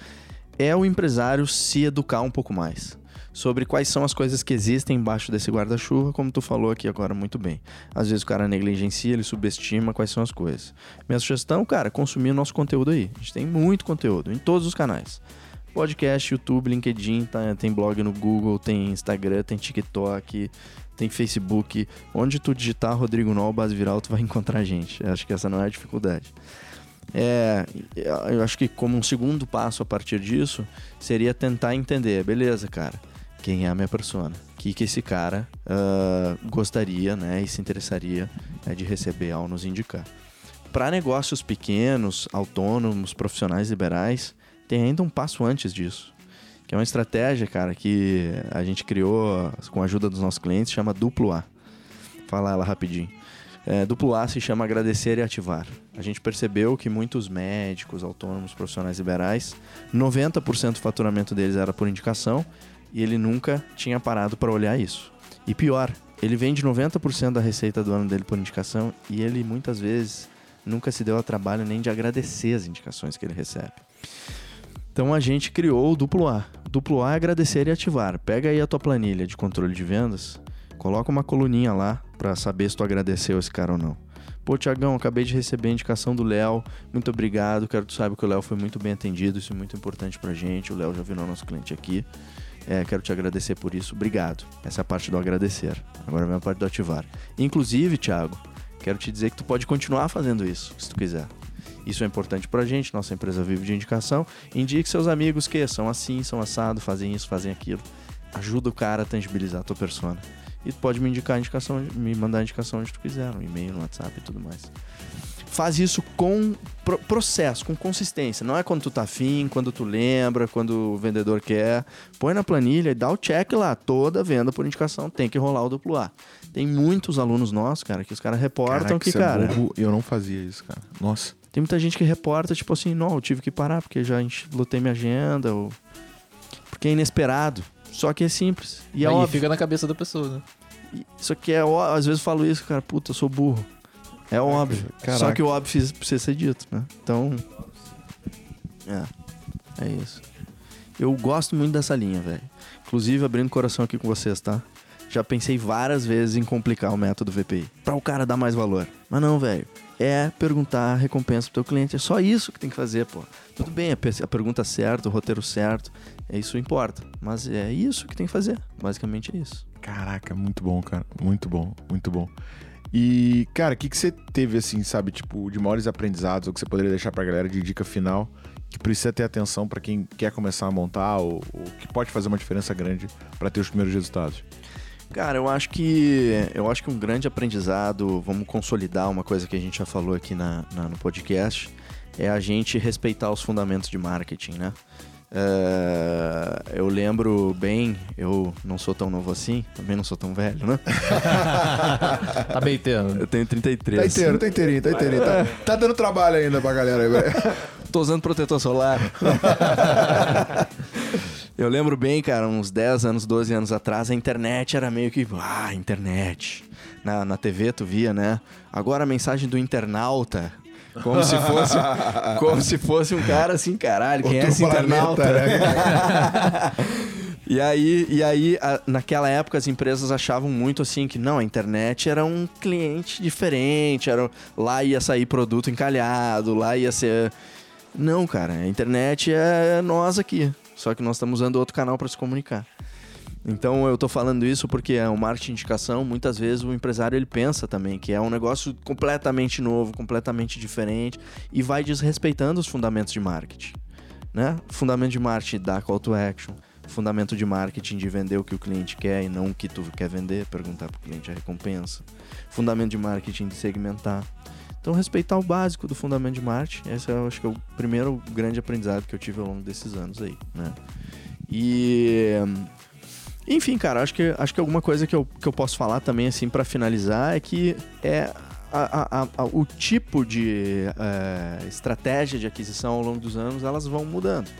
é o empresário se educar um pouco mais. Sobre quais são as coisas que existem embaixo desse guarda-chuva, como tu falou aqui agora muito bem. Às vezes o cara negligencia, ele subestima quais são as coisas. Minha sugestão, cara, consumir nosso conteúdo aí. A gente tem muito conteúdo em todos os canais. Podcast, YouTube, LinkedIn, tá- tem blog no Google, tem Instagram, tem TikTok, tem Facebook. Onde tu digitar Rodrigo Nol, base viral, tu vai encontrar a gente. Eu Acho que essa não é a dificuldade. É, eu acho que como um segundo passo a partir disso, seria tentar entender, beleza, cara, quem é a minha persona? O que, que esse cara ah, gostaria, né, e se interessaria né, de receber ao nos indicar. Para negócios pequenos, autônomos, profissionais liberais, tem ainda um passo antes disso. Que é uma estratégia, cara, que a gente criou com a ajuda dos nossos clientes, chama Duplo A. Fala ela rapidinho. É, duplo A se chama agradecer e ativar. A gente percebeu que muitos médicos, autônomos, profissionais liberais, 90% do faturamento deles era por indicação e ele nunca tinha parado para olhar isso. E pior, ele vende 90% da receita do ano dele por indicação e ele muitas vezes nunca se deu ao trabalho nem de agradecer as indicações que ele recebe. Então a gente criou o duplo A. Duplo A é agradecer e ativar. Pega aí a tua planilha de controle de vendas, coloca uma coluninha lá para saber se tu agradeceu esse cara ou não. Pô, Tiagão, acabei de receber a indicação do Léo. Muito obrigado. Quero que tu saiba que o Léo foi muito bem atendido. Isso é muito importante pra gente. O Léo já virou nosso cliente aqui. É, quero te agradecer por isso. Obrigado. Essa é a parte do agradecer. Agora vem a parte do ativar. Inclusive, Thiago, quero te dizer que tu pode continuar fazendo isso, se tu quiser. Isso é importante pra gente, nossa empresa vive de indicação. Indique seus amigos que são assim, são assado, fazem isso, fazem aquilo. Ajuda o cara a tangibilizar a tua persona. E tu pode me indicar a indicação, me mandar a indicação onde tu quiser, no e-mail, no WhatsApp e tudo mais. Faz isso com pro- processo, com consistência. Não é quando tu tá afim, quando tu lembra, quando o vendedor quer. Põe na planilha e dá o check lá. Toda venda por indicação tem que rolar o duplo A. Tem muitos alunos nossos, cara, que os caras reportam Caraca, que, é cara. burro. Eu não fazia isso, cara. Nossa. Tem muita gente que reporta, tipo assim, não, eu tive que parar porque já lotei minha agenda, ou... porque é inesperado. Só que é simples. E é Aí óbvio. fica na cabeça da pessoa, né? Só que é ó- às vezes eu falo isso, cara, puta, eu sou burro. É óbvio. caraca. Só que o óbvio precisa- precisa ser dito, né? Então. É. É isso. Eu gosto muito dessa linha, velho. Inclusive, abrindo o coração aqui com vocês, tá? Já pensei várias vezes em complicar o método VPI. Pra o cara dar mais valor. Mas não, velho. É perguntar a recompensa pro teu cliente. É só isso que tem que fazer, pô. Tudo bem, a pe- a pergunta certa, o roteiro certo. É isso importa. Mas é isso que tem que fazer. Basicamente é isso. Caraca, muito bom, cara. Muito bom, muito bom. E, cara, o que, que você teve, assim, sabe, tipo, de maiores aprendizados, ou que você poderia deixar pra galera de dica final, que precisa ter atenção pra quem quer começar a montar, ou, ou que pode fazer uma diferença grande pra ter os primeiros resultados? Cara, eu acho que eu acho que um grande aprendizado, vamos consolidar uma coisa que a gente já falou aqui na, na- no podcast, é a gente respeitar os fundamentos de marketing, né? É, eu lembro bem, eu não sou tão novo assim, também não sou tão velho, né? tá beitando. Eu tenho 33. Tá inteiro, tá inteirinho, tá inteirinho. Tá, tá dando trabalho ainda pra galera agora. Tô usando protetor solar. eu lembro bem, cara, uns 10 anos, 12 anos atrás, a internet era meio que. Ah, internet. Na, na TV tu via, né? Agora a mensagem do internauta como se fosse, como se fosse um cara assim, caralho, quem Outro é esse internauta? Né? e aí, e aí a, naquela época, as empresas achavam muito assim que não, a internet era um cliente diferente, era, lá ia sair produto encalhado, lá ia ser. Não, cara, a internet é nós aqui. Só que nós estamos usando outro canal para se comunicar. Então eu estou falando isso porque é um marketing indicação, muitas vezes o empresário ele pensa também que é um negócio completamente novo, completamente diferente e vai desrespeitando os fundamentos de marketing, né? Fundamento de marketing da call to action, fundamento de marketing de vender o que o cliente quer e não o que tu quer vender, perguntar para o cliente a recompensa. Fundamento de marketing de segmentar. Então, respeitar o básico do fundamento de marketing, esse eu acho que é o primeiro grande aprendizado que eu tive ao longo desses anos aí, né? E enfim, cara, acho que, acho que alguma coisa que eu, que eu posso falar também, assim, para finalizar, é que é a, a, a, o tipo de é, estratégia de aquisição ao longo dos anos, elas vão mudando.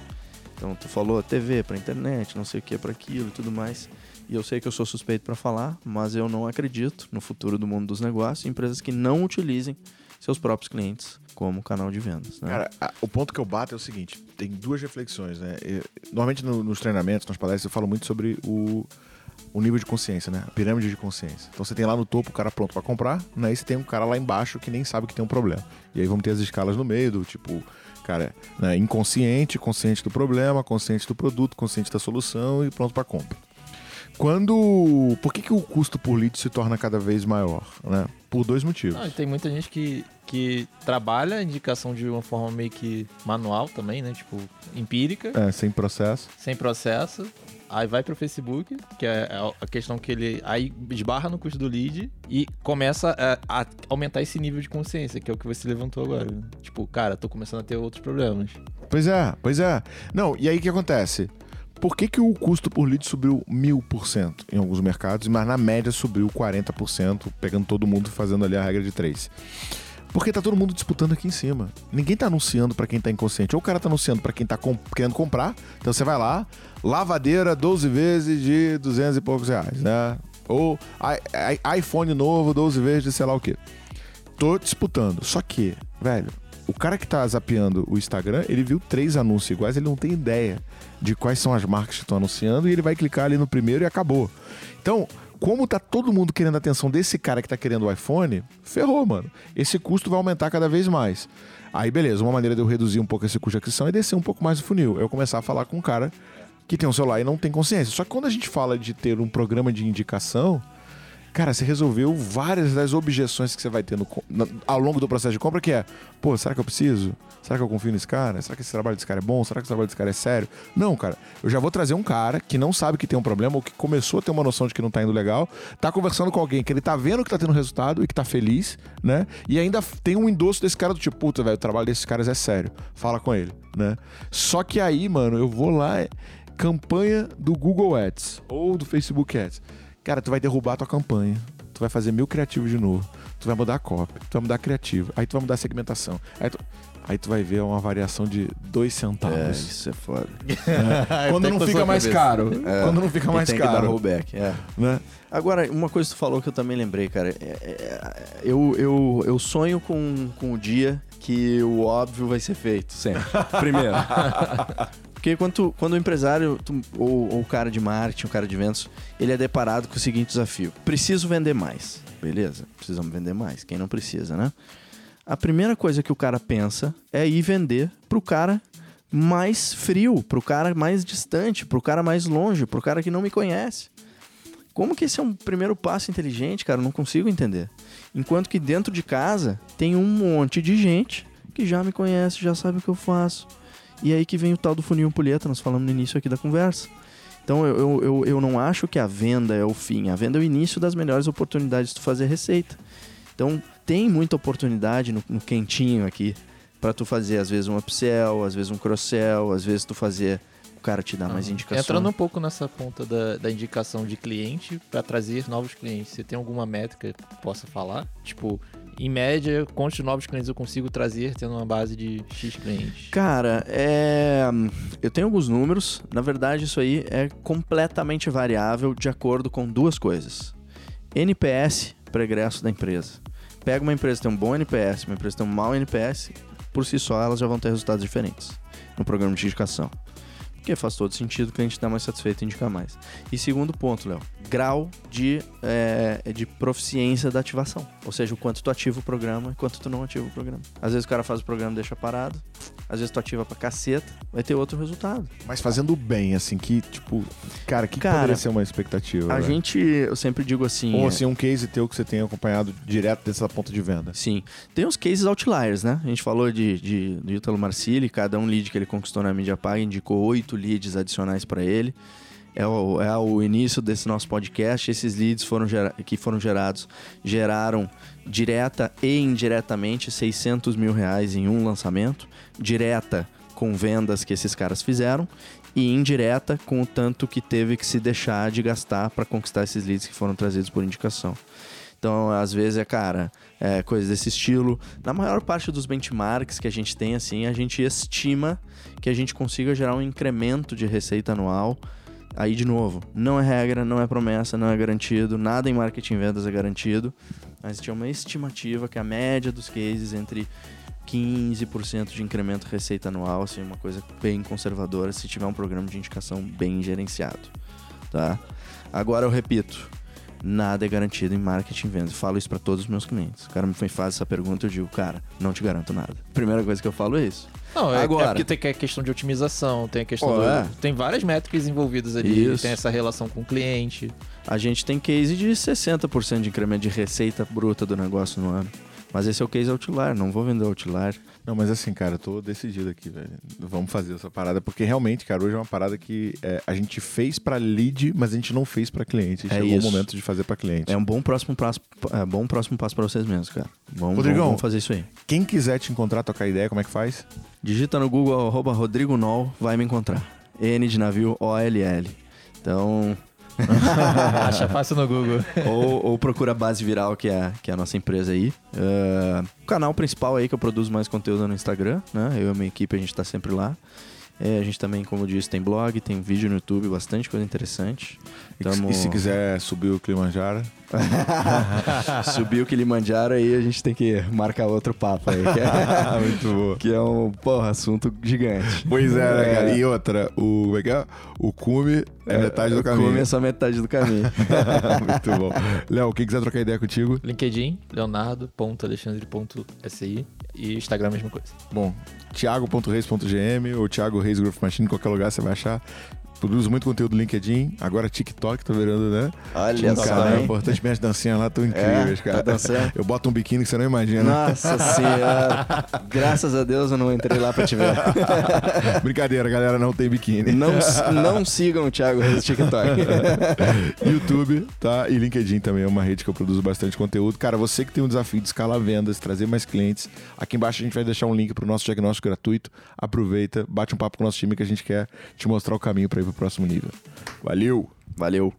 Então, tu falou TV para internet, não sei o que para aquilo e tudo mais. E eu sei que eu sou suspeito para falar, mas eu não acredito no futuro do mundo dos negócios em empresas que não utilizem seus próprios clientes como canal de vendas. Né? Cara, a, o ponto que eu bato é o seguinte: tem duas reflexões, né? Eu, normalmente no, nos treinamentos, nas palestras, eu falo muito sobre o, o nível de consciência, né? A pirâmide de consciência. Então você tem lá no topo o cara pronto para comprar, né? E você tem um cara lá embaixo que nem sabe que tem um problema. E aí vamos ter as escalas no meio do tipo, cara, né? inconsciente, consciente do problema, consciente do produto, consciente da solução e pronto para compra. Quando. Por que, que o custo por lead se torna cada vez maior? Né? Por dois motivos. tem muita gente que, que trabalha a indicação de uma forma meio que manual também, né? Tipo, empírica. É, sem processo. Sem processo. Aí vai pro Facebook, que é a questão que ele aí esbarra no custo do lead e começa a, a, aumentar esse nível de consciência, que é o que você levantou agora. Tipo, cara, tô começando a ter outros problemas. Pois é, pois é. Não, e aí o que acontece? Por que, que o custo por lead subiu mil por cento em alguns mercados, mas na média subiu 40%, pegando todo mundo fazendo ali a regra de 3? Porque tá todo mundo disputando aqui em cima. Ninguém tá anunciando para quem tá inconsciente. Ou o cara tá anunciando para quem tá querendo comprar. Então você vai lá, lavadeira 12 vezes de 200 e poucos reais, né? Ou iPhone novo 12 vezes de sei lá o quê. Tô disputando. Só que, velho, o cara que tá zapeando o Instagram, ele viu três anúncios iguais, ele não tem ideia de quais são as marcas que estão anunciando e ele vai clicar ali no primeiro e acabou. Então, como tá todo mundo querendo a atenção desse cara que tá querendo o iPhone, ferrou, mano. Esse custo vai aumentar cada vez mais. Aí, beleza, uma maneira de eu reduzir um pouco esse custo de aquisição é descer um pouco mais o funil. Eu começar a falar com um cara que tem um celular e não tem consciência. Só que quando a gente fala de ter um programa de indicação, Cara, você resolveu várias das objeções que você vai ter no, ao longo do processo de compra, que é, pô, será que eu preciso? Será que eu confio nesse cara? Será que esse trabalho desse cara é bom? Será que o trabalho desse cara é sério? Não, cara. Eu já vou trazer um cara que não sabe que tem um problema ou que começou a ter uma noção de que não tá indo legal, tá conversando com alguém que ele tá vendo que tá tendo resultado e que tá feliz, né? E ainda tem um endosso desse cara do tipo, puta, velho, o trabalho desses caras é sério. Fala com ele, né? Só que aí, mano, eu vou lá, é, campanha do Google Ads ou do Facebook Ads Cara, tu vai derrubar a tua campanha. Tu vai fazer mil criativos de novo. Tu vai mudar a cópia. Tu vai mudar a criativa. Aí tu vai mudar a segmentação. Aí tu, aí tu vai ver uma variação de dois centavos. É, isso é foda. É. Quando não fica mais caro. É. Quando não fica mais tem caro. Que dar rollback, é. Né? Agora, uma coisa que tu falou que eu também lembrei, cara. É, é, eu, eu, eu sonho com, com o dia que o óbvio vai ser feito, sempre. Primeiro. Porque quando, tu, quando o empresário tu, ou, ou o cara de marketing, o cara de vendas, ele é deparado com o seguinte desafio: preciso vender mais. Beleza, precisamos vender mais. Quem não precisa, né? A primeira coisa que o cara pensa é ir vender pro cara mais frio, pro cara mais distante, pro cara mais longe, pro cara que não me conhece. Como que esse é um primeiro passo inteligente, cara? Eu não consigo entender. Enquanto que dentro de casa tem um monte de gente que já me conhece, já sabe o que eu faço, e aí que vem o tal do funil ampulheta, nós falamos no início aqui da conversa. Então eu, eu, eu não acho que a venda é o fim. A venda é o início das melhores oportunidades de fazer receita. Então tem muita oportunidade no, no quentinho aqui para tu fazer às vezes um upsell, às vezes um cross-sell, às vezes tu fazer o cara te dá mais indicações. Entrando um pouco nessa ponta da, da indicação de cliente para trazer novos clientes, você tem alguma métrica que possa falar? Tipo, em média, quantos novos clientes eu consigo trazer tendo uma base de X clientes? Cara, é... eu tenho alguns números. Na verdade, isso aí é completamente variável de acordo com duas coisas. NPS, progresso da empresa. Pega uma empresa que tem um bom NPS, uma empresa que tem um mau NPS, por si só elas já vão ter resultados diferentes no programa de indicação. Porque faz todo sentido o cliente estar mais satisfeito e indicar mais. E segundo ponto, Léo, grau de, é, de proficiência da ativação. Ou seja, o quanto tu ativa o programa e quanto tu não ativa o programa. Às vezes o cara faz o programa e deixa parado. Às vezes tu ativa pra caceta, vai ter outro resultado. Mas fazendo bem, assim, que, tipo, cara, que, cara, poderia ser uma expectativa? A gente, eu sempre digo assim. Ou assim, um case teu que você tem acompanhado direto dessa ponta de venda. Sim. Tem os cases outliers, né? A gente falou de, de, do Ítalo Marcilli, cada um lead que ele conquistou na mídia paga indicou oito leads adicionais para ele é o, é o início desse nosso podcast. Esses leads foram que foram gerados geraram direta e indiretamente 600 mil reais em um lançamento. Direta com vendas que esses caras fizeram e indireta com o tanto que teve que se deixar de gastar para conquistar esses leads que foram trazidos por indicação. Então, às vezes é, cara, é, coisas desse estilo. Na maior parte dos benchmarks que a gente tem, assim, a gente estima que a gente consiga gerar um incremento de receita anual Aí, de novo, não é regra, não é promessa, não é garantido, nada em marketing e vendas é garantido. Mas tinha uma estimativa que a média dos cases entre 15% de incremento de receita anual, assim, uma coisa bem conservadora, se tiver um programa de indicação bem gerenciado, tá? Agora eu repito, nada é garantido em marketing e vendas. Eu falo isso para todos os meus clientes. O cara me faz essa pergunta, eu digo, cara, não te garanto nada. Primeira coisa que eu falo é isso. Não, é, Agora, é porque tem a questão de otimização, tem a questão oh, do, é. Tem várias métricas envolvidas ali, Isso. tem essa relação com o cliente. A gente tem case de 60% de incremento de receita bruta do negócio no ano. Mas esse é o case outlier, não vou vender outlier. Não, mas assim, cara, eu tô decidido aqui, velho. Vamos fazer essa parada, porque realmente, cara, hoje é uma parada que é, a gente fez para lead, mas a gente não fez para cliente. É Chegou isso. o momento de fazer para cliente. É um bom próximo passo, é bom próximo passo para vocês mesmos, cara. Vamos, Rodrigão, vamos fazer isso aí. Quem quiser te encontrar, tocar ideia, como é que faz? Digita no Google arroba Rodrigo Nol, vai me encontrar. N de navio O-L-L. Então, Acha fácil no Google. ou, ou, procura Base Viral, que é, que é a nossa empresa aí. Uh, o canal principal aí que eu produzo mais conteúdo no Instagram, né? Eu e a minha equipe, a gente tá sempre lá. É, a gente também, como eu disse, tem blog, tem vídeo no YouTube, bastante coisa interessante. Tamo... E se quiser subir o Kilimanjaro? subir o Kilimanjaro aí a gente tem que marcar outro papo aí. Que é, Muito bom. Que é um, porra, assunto gigante. Pois é, né, cara? E outra, o, é, é o cume é, é metade do caminho. O cume é só metade do caminho. Muito bom. Léo, quem quiser trocar ideia contigo? LinkedIn, leonardo.alexandre.si e Instagram, mesma coisa. Bom, thiago.reis.gm ou Thiago Reis Growth Machine, em qualquer lugar você vai achar. Produzo muito conteúdo no LinkedIn, agora TikTok, tô virando, né? Olha só, cara, é importante minhas dancinhas lá, tão incríveis, é, cara. Tá dançando. Eu boto um biquíni que você não imagina. Nossa senhora. Graças a Deus eu não entrei lá pra te ver. Brincadeira, galera, não tem biquíni. Não, não sigam o Thiago Reis TikTok. YouTube, tá? E LinkedIn também é uma rede que eu produzo bastante conteúdo. Cara, você que tem um desafio de escalar vendas, trazer mais clientes, aqui embaixo a gente vai deixar um link pro nosso diagnóstico gratuito. Aproveita, bate um papo com o nosso time que a gente quer te mostrar o caminho para ir pro próximo nível. Valeu! Valeu!